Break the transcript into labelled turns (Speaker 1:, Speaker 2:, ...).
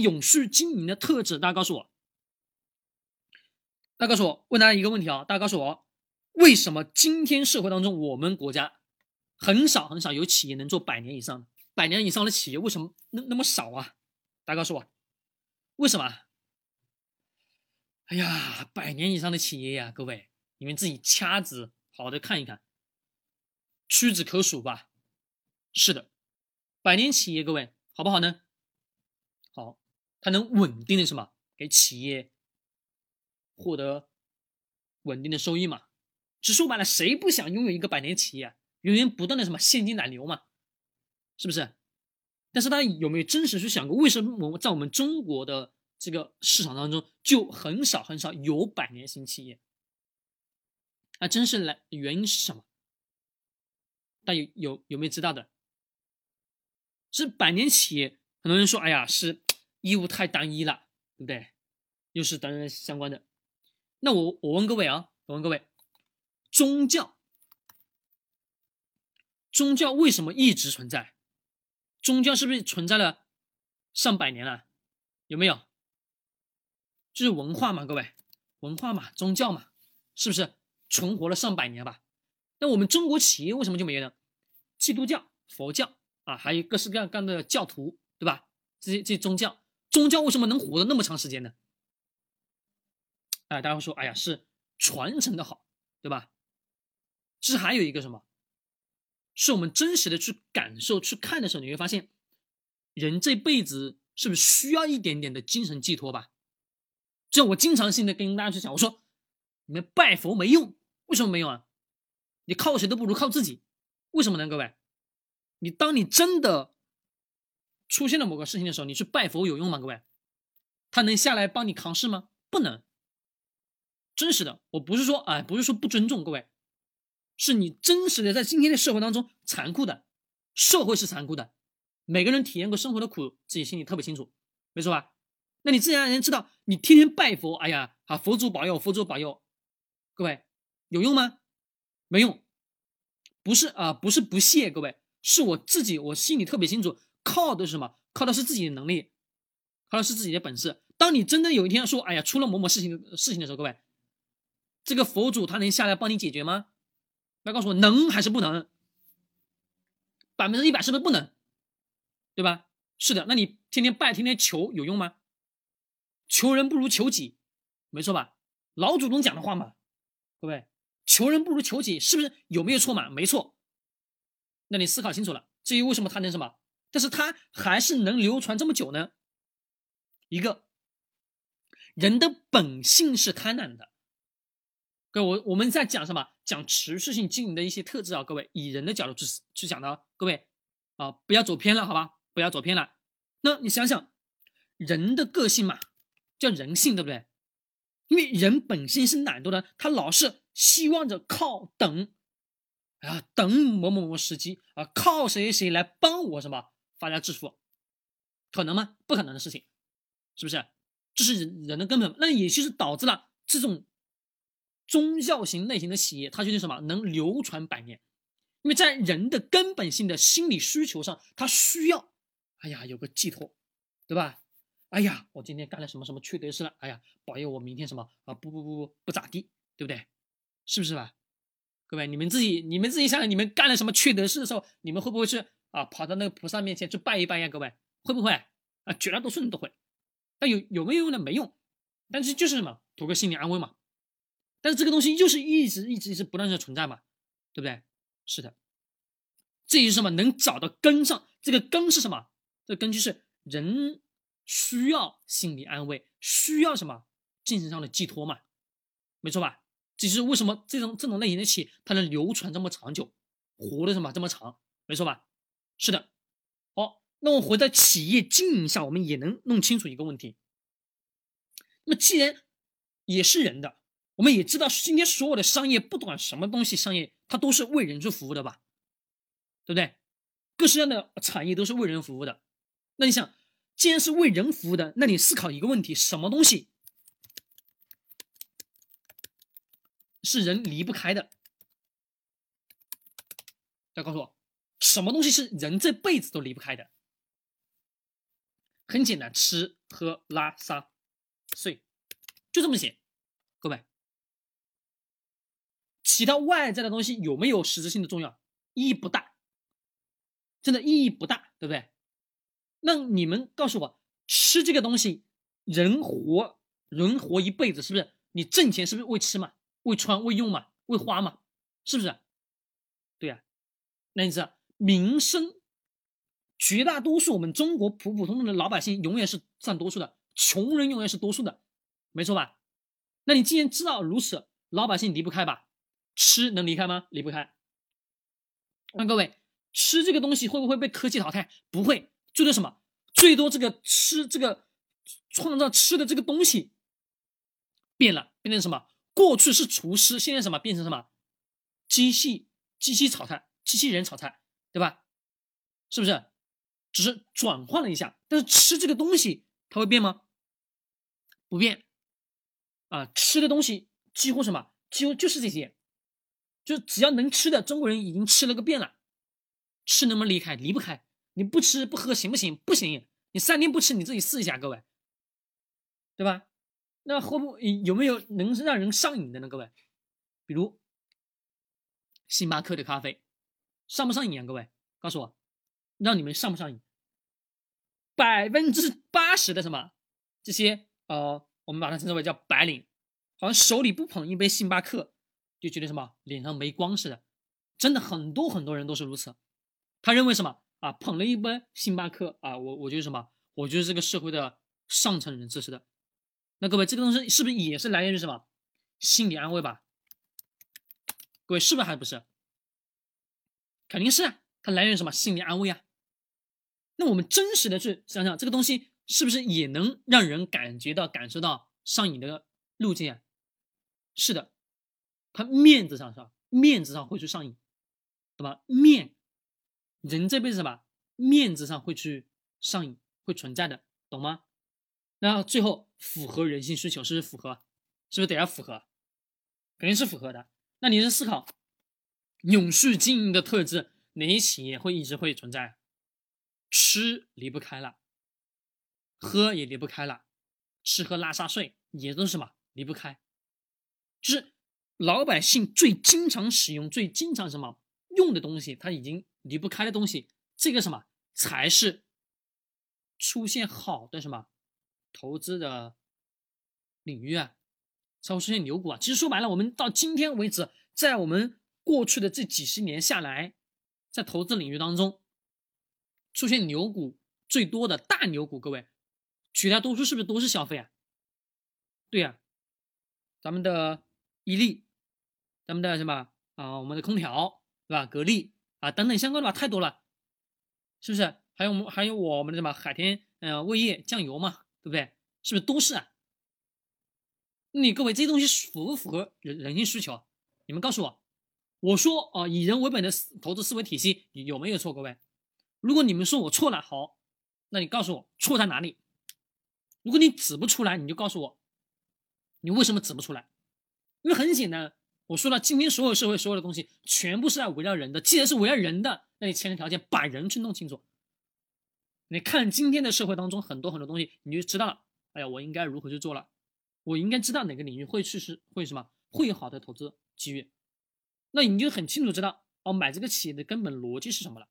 Speaker 1: 永续经营的特质，大家告诉我。大家告诉我，问大家一个问题啊，大家告诉我，为什么今天社会当中我们国家很少很少有企业能做百年以上的？百年以上的企业为什么那那么少啊？大家告诉我，为什么？哎呀，百年以上的企业呀，各位，你们自己掐指好好的看一看，屈指可数吧。是的，百年企业，各位好不好呢？好，它能稳定的什么？给企业获得稳定的收益嘛？只说白了，谁不想拥有一个百年企业，源源不断的什么现金奶牛嘛？是不是？但是大家有没有真实去想过，为什么我在我们中国的这个市场当中就很少很少有百年型企业？那真是来原因是什么？大家有有有没有知道的？是百年企业，很多人说，哎呀，是义务太单一了，对不对？又是等等相关的。那我我问各位啊，我问各位，宗教，宗教为什么一直存在？宗教是不是存在了上百年了？有没有？就是文化嘛，各位，文化嘛，宗教嘛，是不是存活了上百年吧？那我们中国企业为什么就没有呢？基督教、佛教啊，还有各式各样各样的教徒，对吧？这些这些宗教，宗教为什么能活得那么长时间呢？哎，大家会说，哎呀，是传承的好，对吧？其实还有一个什么？是我们真实的去感受、去看的时候，你会发现，人这辈子是不是需要一点点的精神寄托吧？就我经常性的跟大家去讲，我说，你们拜佛没用，为什么没用啊？你靠谁都不如靠自己，为什么呢？各位，你当你真的出现了某个事情的时候，你去拜佛有用吗？各位，他能下来帮你扛事吗？不能。真实的，我不是说，哎，不是说不尊重各位。是你真实的在今天的社会当中残酷的，社会是残酷的，每个人体验过生活的苦，自己心里特别清楚，没错吧？那你自然而然知道，你天天拜佛，哎呀，啊，佛祖保佑，佛祖保佑，各位有用吗？没用，不是啊，不是不屑，各位，是我自己，我心里特别清楚，靠的是什么？靠的是自己的能力，靠的是自己的本事。当你真的有一天说，哎呀，出了某某事情事情的时候，各位，这个佛祖他能下来帮你解决吗？来告诉我，能还是不能？百分之一百是不是不能？对吧？是的，那你天天拜，天天求有用吗？求人不如求己，没错吧？老祖宗讲的话嘛，各位，求人不如求己，是不是有没有错嘛？没错。那你思考清楚了，至于为什么他能什么，但是他还是能流传这么久呢？一个人的本性是贪婪的。各位，我我们在讲什么？讲持续性经营的一些特质啊，各位，以人的角度去去讲的，各位啊，不要走偏了，好吧？不要走偏了。那你想想，人的个性嘛，叫人性，对不对？因为人本性是懒惰的，他老是希望着靠等，啊，等某某某时机啊，靠谁谁来帮我什么发家致富，可能吗？不可能的事情，是不是？这是人人的根本，那也就是导致了这种。宗教型类型的企业，它就是什么能流传百年？因为在人的根本性的心理需求上，他需要，哎呀，有个寄托，对吧？哎呀，我今天干了什么什么缺德事了？哎呀，保佑我明天什么啊？不不不不不咋地，对不对？是不是吧？各位，你们自己你们自己想想，你们干了什么缺德事的时候，你们会不会去啊跑到那个菩萨面前去拜一拜呀？各位会不会啊？绝大多数人都会。但有有没有用呢？没用。但是就是什么图个心理安慰嘛。但是这个东西就是一直一直一直不断的存在嘛，对不对？是的，这也是什么？能找到根上，这个根是什么？这根就是人需要心理安慰，需要什么精神上的寄托嘛，没错吧？这是为什么这种这种类型的企业它能流传这么长久，活的什么这么长，没错吧？是的。好，那我回到企业经营上，我们也能弄清楚一个问题。那么既然也是人的。我们也知道，今天所有的商业，不管什么东西，商业它都是为人去服务的吧，对不对？各式各样的产业都是为人服务的。那你想，既然是为人服务的，那你思考一个问题：什么东西是人离不开的？再告诉我，什么东西是人这辈子都离不开的？很简单，吃喝拉撒睡，就这么写。各位，其他外在的东西有没有实质性的重要？意义不大，真的意义不大，对不对？那你们告诉我，吃这个东西，人活人活一辈子，是不是？你挣钱是不是为吃嘛？为穿为用嘛？为花嘛？是不是？对呀。那你知道，民生，绝大多数我们中国普普通通的老百姓永远是占多数的，穷人永远是多数的，没错吧？那你既然知道如此，老百姓离不开吧？吃能离开吗？离不开。那各位，吃这个东西会不会被科技淘汰？不会。最多什么？最多这个吃这个创造吃的这个东西变了，变成什么？过去是厨师，现在什么变成什么？机器机器炒菜，机器人炒菜，对吧？是不是？只是转换了一下，但是吃这个东西它会变吗？不变啊！吃的东西几乎什么？几乎就是这些，就只要能吃的，中国人已经吃了个遍了。吃能不能离开？离不开。你不吃不喝行不行？不行，你三天不吃，你自己试一下，各位，对吧？那会不有没有能让人上瘾的呢？各位，比如星巴克的咖啡，上不上瘾啊？各位，告诉我，让你们上不上瘾？百分之八十的什么这些呃，我们把它称之为叫白领，好像手里不捧一杯星巴克，就觉得什么脸上没光似的。真的很多很多人都是如此，他认为什么？啊，捧了一杯星巴克啊，我我觉得什么？我觉得这个社会的上层人士似的。那各位，这个东西是不是也是来源于什么？心理安慰吧？各位是不是还不是？肯定是啊，它来源于什么？心理安慰啊。那我们真实的去想想，这个东西是不是也能让人感觉到、感受到上瘾的路径啊？是的，它面子上是吧？面子上会去上瘾，对吧？面。人这辈子吧面子上会去上瘾，会存在的，懂吗？那最后符合人性需求，是不是符合？是不是得要符合？肯定是符合的。那你是思考永续经营的特质，哪些企业会一直会存在？吃离不开了，喝也离不开了，吃喝拉撒睡也都是什么离不开？就是老百姓最经常使用、最经常什么用的东西，它已经。离不开的东西，这个什么才是出现好的什么投资的领域啊？才会出现牛股啊！其实说白了，我们到今天为止，在我们过去的这几十年下来，在投资领域当中，出现牛股最多的大牛股，各位绝大多数是不是都是消费啊？对呀，咱们的伊利，咱们的什么啊？我们的空调，对吧？格力。啊，等等相关的吧，太多了，是不是？还有我们还有我们的什么海天，嗯，味业酱油嘛，对不对？是不是都是啊？你各位这些东西符不符合人人性需求？你们告诉我，我说啊，以人为本的投资思维体系有没有错？各位，如果你们说我错了，好，那你告诉我错在哪里？如果你指不出来，你就告诉我，你为什么指不出来？因为很简单。我说了，今天所有社会所有的东西全部是在围绕人的。既然是围绕人的，那你前提条件把人去弄清楚。你看今天的社会当中很多很多东西，你就知道了。哎呀，我应该如何去做了？我应该知道哪个领域会去是会什么会有好的投资机遇。那你就很清楚知道哦，买这个企业的根本逻辑是什么了。